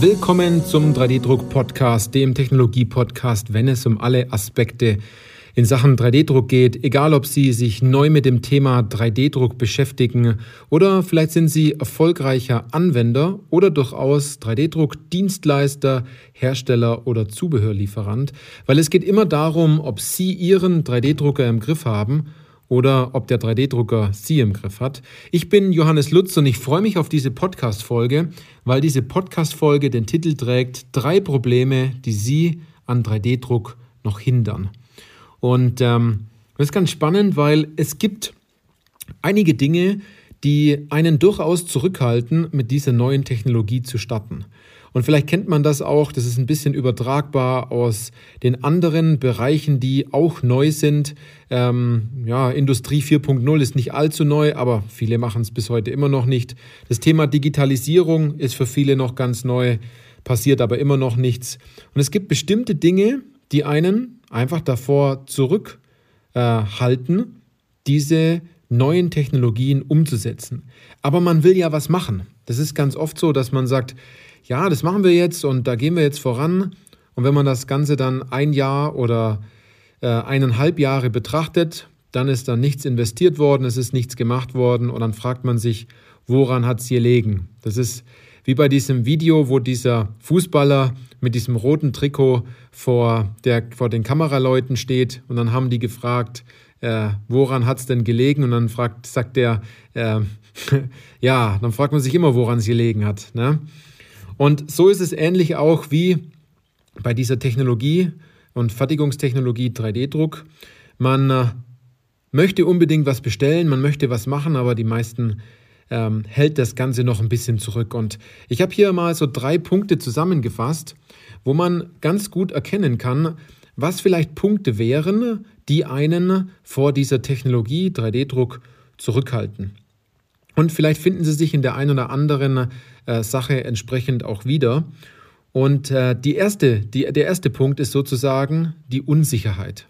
Willkommen zum 3D-Druck-Podcast, dem Technologie-Podcast, wenn es um alle Aspekte in Sachen 3D-Druck geht, egal ob Sie sich neu mit dem Thema 3D-Druck beschäftigen oder vielleicht sind Sie erfolgreicher Anwender oder durchaus 3D-Druck-Dienstleister, Hersteller oder Zubehörlieferant, weil es geht immer darum, ob Sie Ihren 3D-Drucker im Griff haben oder ob der 3D-Drucker Sie im Griff hat. Ich bin Johannes Lutz und ich freue mich auf diese Podcast-Folge, weil diese Podcast-Folge den Titel trägt Drei Probleme, die Sie an 3D-Druck noch hindern. Und ähm, das ist ganz spannend, weil es gibt einige Dinge, die einen durchaus zurückhalten, mit dieser neuen Technologie zu starten. Und vielleicht kennt man das auch, das ist ein bisschen übertragbar aus den anderen Bereichen, die auch neu sind. Ähm, ja, Industrie 4.0 ist nicht allzu neu, aber viele machen es bis heute immer noch nicht. Das Thema Digitalisierung ist für viele noch ganz neu, passiert aber immer noch nichts. Und es gibt bestimmte Dinge, die einen einfach davor zurückhalten, äh, diese neuen Technologien umzusetzen. Aber man will ja was machen. Das ist ganz oft so, dass man sagt, ja, das machen wir jetzt und da gehen wir jetzt voran. Und wenn man das Ganze dann ein Jahr oder äh, eineinhalb Jahre betrachtet, dann ist da nichts investiert worden, es ist nichts gemacht worden und dann fragt man sich, woran hat es gelegen? Das ist wie bei diesem Video, wo dieser Fußballer mit diesem roten Trikot vor, der, vor den Kameraleuten steht und dann haben die gefragt, äh, woran hat es denn gelegen? Und dann fragt, sagt der, äh, ja, dann fragt man sich immer, woran es gelegen hat. Ne? Und so ist es ähnlich auch wie bei dieser Technologie und Fertigungstechnologie 3D-Druck. Man äh, möchte unbedingt was bestellen, man möchte was machen, aber die meisten ähm, hält das Ganze noch ein bisschen zurück. Und ich habe hier mal so drei Punkte zusammengefasst, wo man ganz gut erkennen kann, was vielleicht Punkte wären, die einen vor dieser Technologie 3D-Druck zurückhalten. Und vielleicht finden Sie sich in der einen oder anderen äh, Sache entsprechend auch wieder. Und äh, die erste, die, der erste Punkt ist sozusagen die Unsicherheit.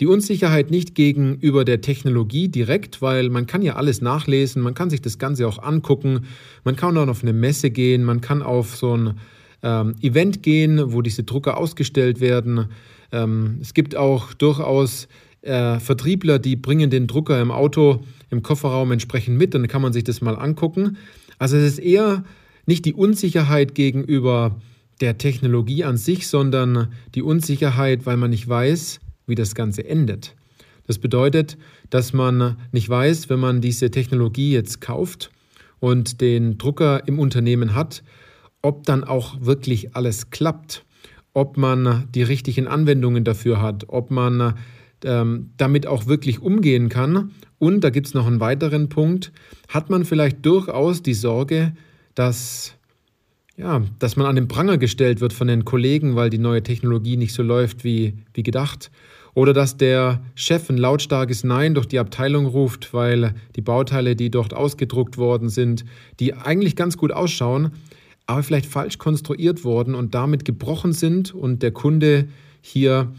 Die Unsicherheit nicht gegenüber der Technologie direkt, weil man kann ja alles nachlesen, man kann sich das Ganze auch angucken, man kann auch auf eine Messe gehen, man kann auf so ein ähm, Event gehen, wo diese Drucker ausgestellt werden. Ähm, es gibt auch durchaus äh, Vertriebler, die bringen den Drucker im Auto, im Kofferraum entsprechend mit, dann kann man sich das mal angucken. Also es ist eher nicht die Unsicherheit gegenüber der Technologie an sich, sondern die Unsicherheit, weil man nicht weiß, wie das Ganze endet. Das bedeutet, dass man nicht weiß, wenn man diese Technologie jetzt kauft und den Drucker im Unternehmen hat, ob dann auch wirklich alles klappt, ob man die richtigen Anwendungen dafür hat, ob man ähm, damit auch wirklich umgehen kann. Und da gibt es noch einen weiteren Punkt, hat man vielleicht durchaus die Sorge, dass, ja, dass man an den Pranger gestellt wird von den Kollegen, weil die neue Technologie nicht so läuft wie, wie gedacht. Oder dass der Chef ein lautstarkes Nein durch die Abteilung ruft, weil die Bauteile, die dort ausgedruckt worden sind, die eigentlich ganz gut ausschauen, aber vielleicht falsch konstruiert worden und damit gebrochen sind und der Kunde hier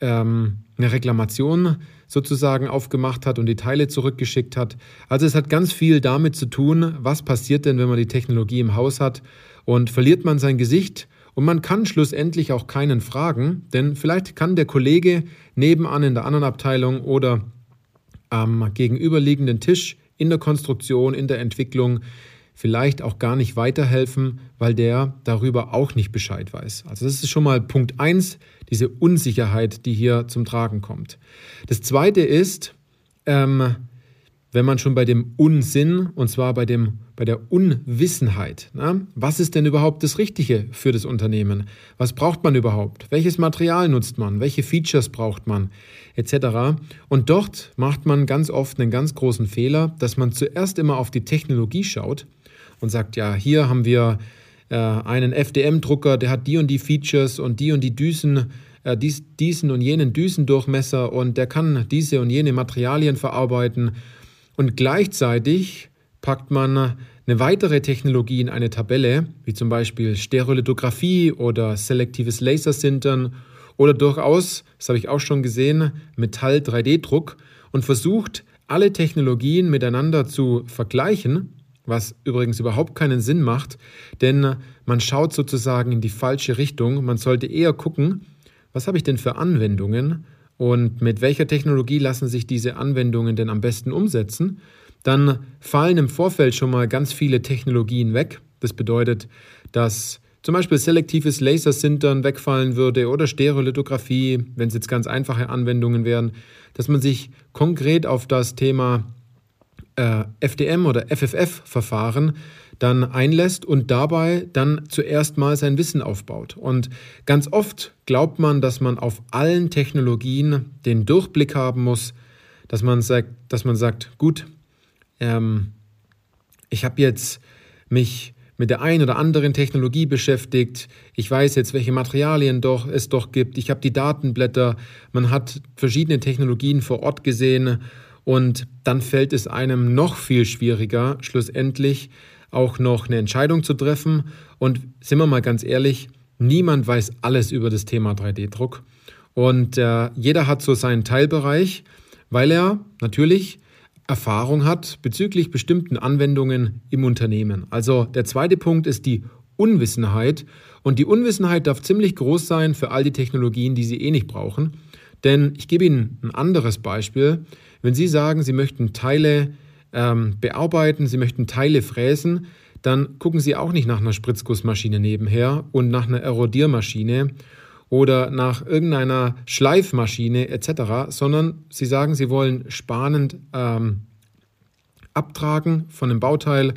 ähm, eine Reklamation sozusagen aufgemacht hat und die Teile zurückgeschickt hat. Also es hat ganz viel damit zu tun, was passiert denn, wenn man die Technologie im Haus hat und verliert man sein Gesicht und man kann schlussendlich auch keinen fragen, denn vielleicht kann der Kollege nebenan in der anderen Abteilung oder am gegenüberliegenden Tisch in der Konstruktion, in der Entwicklung vielleicht auch gar nicht weiterhelfen, weil der darüber auch nicht Bescheid weiß. Also das ist schon mal Punkt 1, diese Unsicherheit, die hier zum Tragen kommt. Das Zweite ist, ähm, wenn man schon bei dem Unsinn, und zwar bei, dem, bei der Unwissenheit, na, was ist denn überhaupt das Richtige für das Unternehmen? Was braucht man überhaupt? Welches Material nutzt man? Welche Features braucht man? Etc. Und dort macht man ganz oft einen ganz großen Fehler, dass man zuerst immer auf die Technologie schaut und sagt, ja, hier haben wir äh, einen FDM-Drucker, der hat die und die Features und die und die Düsen, äh, dies, diesen und jenen Düsendurchmesser und der kann diese und jene Materialien verarbeiten. Und gleichzeitig packt man eine weitere Technologie in eine Tabelle, wie zum Beispiel Stereolithografie oder selektives Lasersintern oder durchaus, das habe ich auch schon gesehen, Metall-3D-Druck und versucht, alle Technologien miteinander zu vergleichen was übrigens überhaupt keinen Sinn macht, denn man schaut sozusagen in die falsche Richtung. Man sollte eher gucken, was habe ich denn für Anwendungen und mit welcher Technologie lassen sich diese Anwendungen denn am besten umsetzen. Dann fallen im Vorfeld schon mal ganz viele Technologien weg. Das bedeutet, dass zum Beispiel selektives Lasersintern wegfallen würde oder Stereolithografie, wenn es jetzt ganz einfache Anwendungen wären, dass man sich konkret auf das Thema äh, FDM oder FFF-Verfahren dann einlässt und dabei dann zuerst mal sein Wissen aufbaut. Und ganz oft glaubt man, dass man auf allen Technologien den Durchblick haben muss, dass man sagt, dass man sagt gut, ähm, ich habe jetzt mich mit der einen oder anderen Technologie beschäftigt. Ich weiß jetzt, welche Materialien doch, es doch gibt. Ich habe die Datenblätter. Man hat verschiedene Technologien vor Ort gesehen. Und dann fällt es einem noch viel schwieriger, schlussendlich auch noch eine Entscheidung zu treffen. Und sind wir mal ganz ehrlich, niemand weiß alles über das Thema 3D-Druck. Und äh, jeder hat so seinen Teilbereich, weil er natürlich Erfahrung hat bezüglich bestimmten Anwendungen im Unternehmen. Also der zweite Punkt ist die Unwissenheit. Und die Unwissenheit darf ziemlich groß sein für all die Technologien, die Sie eh nicht brauchen. Denn ich gebe Ihnen ein anderes Beispiel. Wenn Sie sagen, Sie möchten Teile ähm, bearbeiten, Sie möchten Teile fräsen, dann gucken Sie auch nicht nach einer Spritzgussmaschine nebenher und nach einer Erodiermaschine oder nach irgendeiner Schleifmaschine etc., sondern Sie sagen, Sie wollen spanend ähm, abtragen von einem Bauteil,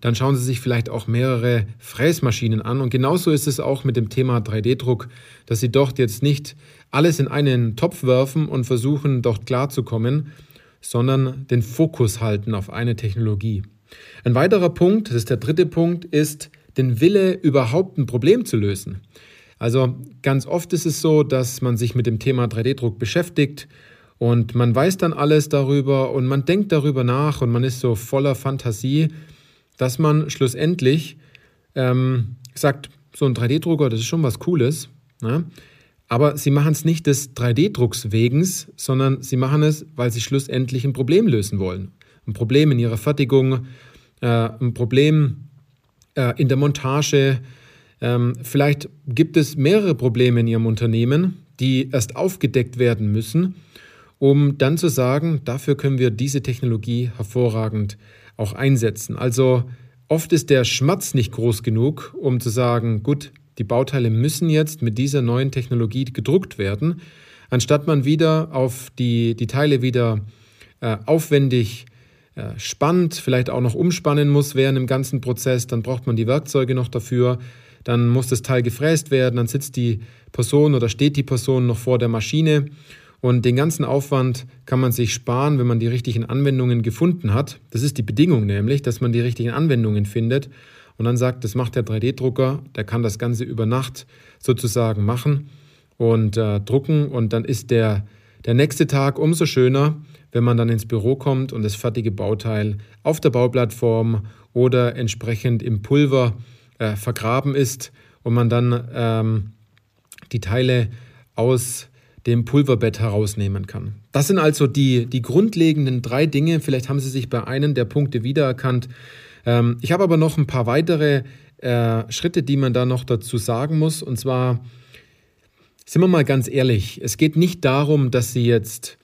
dann schauen Sie sich vielleicht auch mehrere Fräsmaschinen an. Und genauso ist es auch mit dem Thema 3D-Druck, dass Sie dort jetzt nicht alles in einen Topf werfen und versuchen, dort klarzukommen, sondern den Fokus halten auf eine Technologie. Ein weiterer Punkt, das ist der dritte Punkt, ist den Wille, überhaupt ein Problem zu lösen. Also ganz oft ist es so, dass man sich mit dem Thema 3D-Druck beschäftigt und man weiß dann alles darüber und man denkt darüber nach und man ist so voller Fantasie, dass man schlussendlich ähm, sagt, so ein 3D-Drucker, das ist schon was Cooles. Ne? Aber sie machen es nicht des 3D-Drucks wegen, sondern sie machen es, weil sie schlussendlich ein Problem lösen wollen. Ein Problem in ihrer Fertigung, äh, ein Problem äh, in der Montage, ähm, vielleicht gibt es mehrere Probleme in Ihrem Unternehmen, die erst aufgedeckt werden müssen, um dann zu sagen, dafür können wir diese Technologie hervorragend auch einsetzen. Also oft ist der Schmerz nicht groß genug, um zu sagen, gut, die Bauteile müssen jetzt mit dieser neuen Technologie gedruckt werden, anstatt man wieder auf die, die Teile wieder äh, aufwendig äh, spannt, vielleicht auch noch umspannen muss während dem ganzen Prozess, dann braucht man die Werkzeuge noch dafür dann muss das Teil gefräst werden, dann sitzt die Person oder steht die Person noch vor der Maschine und den ganzen Aufwand kann man sich sparen, wenn man die richtigen Anwendungen gefunden hat. Das ist die Bedingung nämlich, dass man die richtigen Anwendungen findet und dann sagt, das macht der 3D-Drucker, der kann das Ganze über Nacht sozusagen machen und äh, drucken und dann ist der, der nächste Tag umso schöner, wenn man dann ins Büro kommt und das fertige Bauteil auf der Bauplattform oder entsprechend im Pulver äh, vergraben ist und man dann ähm, die Teile aus dem Pulverbett herausnehmen kann. Das sind also die, die grundlegenden drei Dinge. Vielleicht haben Sie sich bei einem der Punkte wiedererkannt. Ähm, ich habe aber noch ein paar weitere äh, Schritte, die man da noch dazu sagen muss. Und zwar, sind wir mal ganz ehrlich, es geht nicht darum, dass Sie jetzt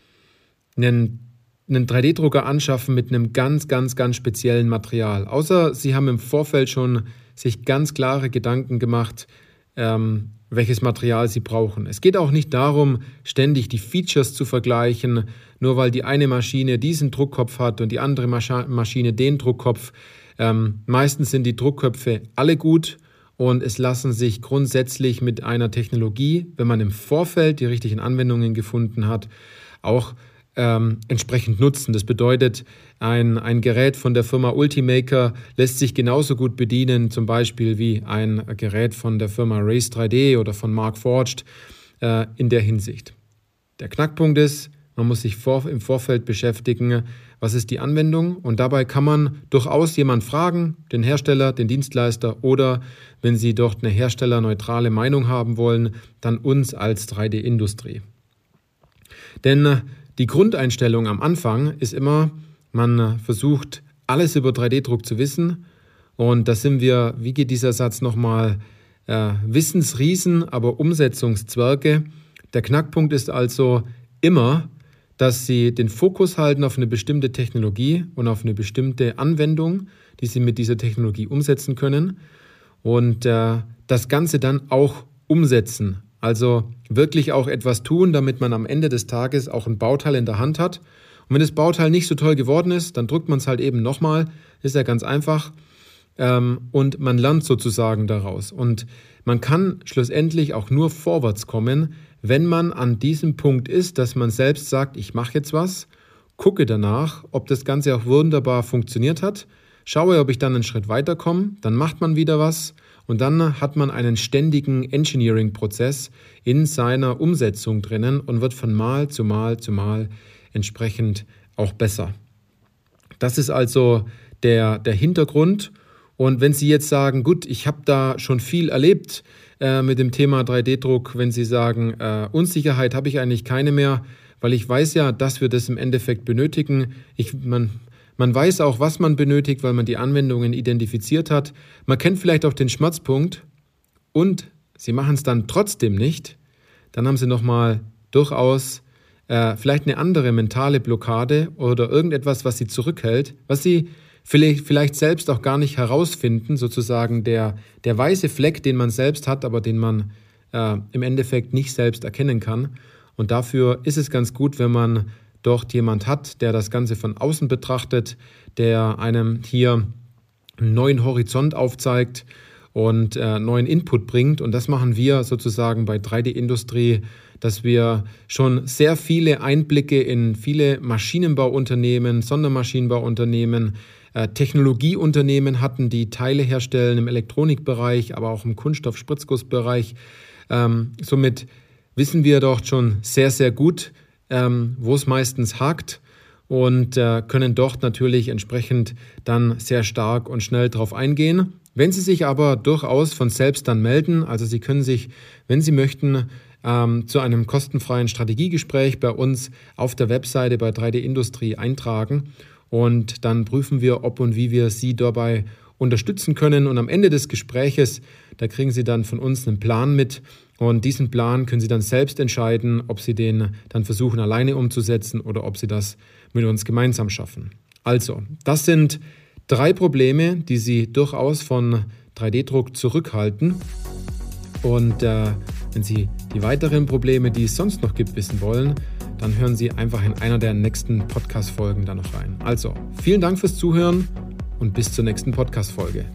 einen einen 3D-Drucker anschaffen mit einem ganz, ganz, ganz speziellen Material. Außer Sie haben im Vorfeld schon sich ganz klare Gedanken gemacht, ähm, welches Material sie brauchen. Es geht auch nicht darum, ständig die Features zu vergleichen, nur weil die eine Maschine diesen Druckkopf hat und die andere Maschine den Druckkopf. Ähm, meistens sind die Druckköpfe alle gut und es lassen sich grundsätzlich mit einer Technologie, wenn man im Vorfeld die richtigen Anwendungen gefunden hat, auch ähm, entsprechend nutzen. Das bedeutet, ein, ein Gerät von der Firma Ultimaker lässt sich genauso gut bedienen, zum Beispiel wie ein Gerät von der Firma Race 3D oder von Mark Forged äh, in der Hinsicht. Der Knackpunkt ist, man muss sich vor, im Vorfeld beschäftigen, was ist die Anwendung und dabei kann man durchaus jemand fragen, den Hersteller, den Dienstleister oder wenn Sie dort eine herstellerneutrale Meinung haben wollen, dann uns als 3D-Industrie. Denn die Grundeinstellung am Anfang ist immer, man versucht alles über 3D-Druck zu wissen. Und da sind wir, wie geht dieser Satz nochmal, äh, Wissensriesen, aber Umsetzungszwerge. Der Knackpunkt ist also immer, dass Sie den Fokus halten auf eine bestimmte Technologie und auf eine bestimmte Anwendung, die Sie mit dieser Technologie umsetzen können. Und äh, das Ganze dann auch umsetzen. Also wirklich auch etwas tun, damit man am Ende des Tages auch ein Bauteil in der Hand hat. Und wenn das Bauteil nicht so toll geworden ist, dann drückt man es halt eben nochmal. Ist ja ganz einfach. Ähm, und man lernt sozusagen daraus. Und man kann schlussendlich auch nur vorwärts kommen, wenn man an diesem Punkt ist, dass man selbst sagt, ich mache jetzt was, gucke danach, ob das Ganze auch wunderbar funktioniert hat, schaue, ob ich dann einen Schritt weiterkomme, dann macht man wieder was und dann hat man einen ständigen Engineering-Prozess in seiner Umsetzung drinnen und wird von Mal zu Mal zu Mal entsprechend auch besser. Das ist also der, der Hintergrund. Und wenn Sie jetzt sagen, gut, ich habe da schon viel erlebt äh, mit dem Thema 3D-Druck, wenn Sie sagen, äh, Unsicherheit habe ich eigentlich keine mehr, weil ich weiß ja, dass wir das im Endeffekt benötigen. Ich, man, man weiß auch, was man benötigt, weil man die Anwendungen identifiziert hat. Man kennt vielleicht auch den Schmerzpunkt und Sie machen es dann trotzdem nicht. Dann haben Sie nochmal durchaus äh, vielleicht eine andere mentale Blockade oder irgendetwas, was Sie zurückhält, was Sie vielleicht, vielleicht selbst auch gar nicht herausfinden, sozusagen der, der weiße Fleck, den man selbst hat, aber den man äh, im Endeffekt nicht selbst erkennen kann. Und dafür ist es ganz gut, wenn man dort jemand hat, der das Ganze von außen betrachtet, der einem hier einen neuen Horizont aufzeigt und äh, neuen Input bringt. Und das machen wir sozusagen bei 3D-Industrie, dass wir schon sehr viele Einblicke in viele Maschinenbauunternehmen, Sondermaschinenbauunternehmen, äh, Technologieunternehmen hatten, die Teile herstellen im Elektronikbereich, aber auch im Kunststoff-Spritzgussbereich. Ähm, somit wissen wir dort schon sehr, sehr gut, ähm, wo es meistens hakt und äh, können dort natürlich entsprechend dann sehr stark und schnell darauf eingehen. Wenn Sie sich aber durchaus von selbst dann melden, also Sie können sich, wenn Sie möchten, ähm, zu einem kostenfreien Strategiegespräch bei uns auf der Webseite bei 3D Industrie eintragen und dann prüfen wir, ob und wie wir Sie dabei unterstützen können. Und am Ende des Gespräches, da kriegen Sie dann von uns einen Plan mit, und diesen Plan können Sie dann selbst entscheiden, ob Sie den dann versuchen alleine umzusetzen oder ob Sie das mit uns gemeinsam schaffen. Also, das sind drei Probleme, die Sie durchaus von 3D-Druck zurückhalten. Und äh, wenn Sie die weiteren Probleme, die es sonst noch gibt, wissen wollen, dann hören Sie einfach in einer der nächsten Podcast-Folgen dann noch rein. Also, vielen Dank fürs Zuhören und bis zur nächsten Podcast-Folge.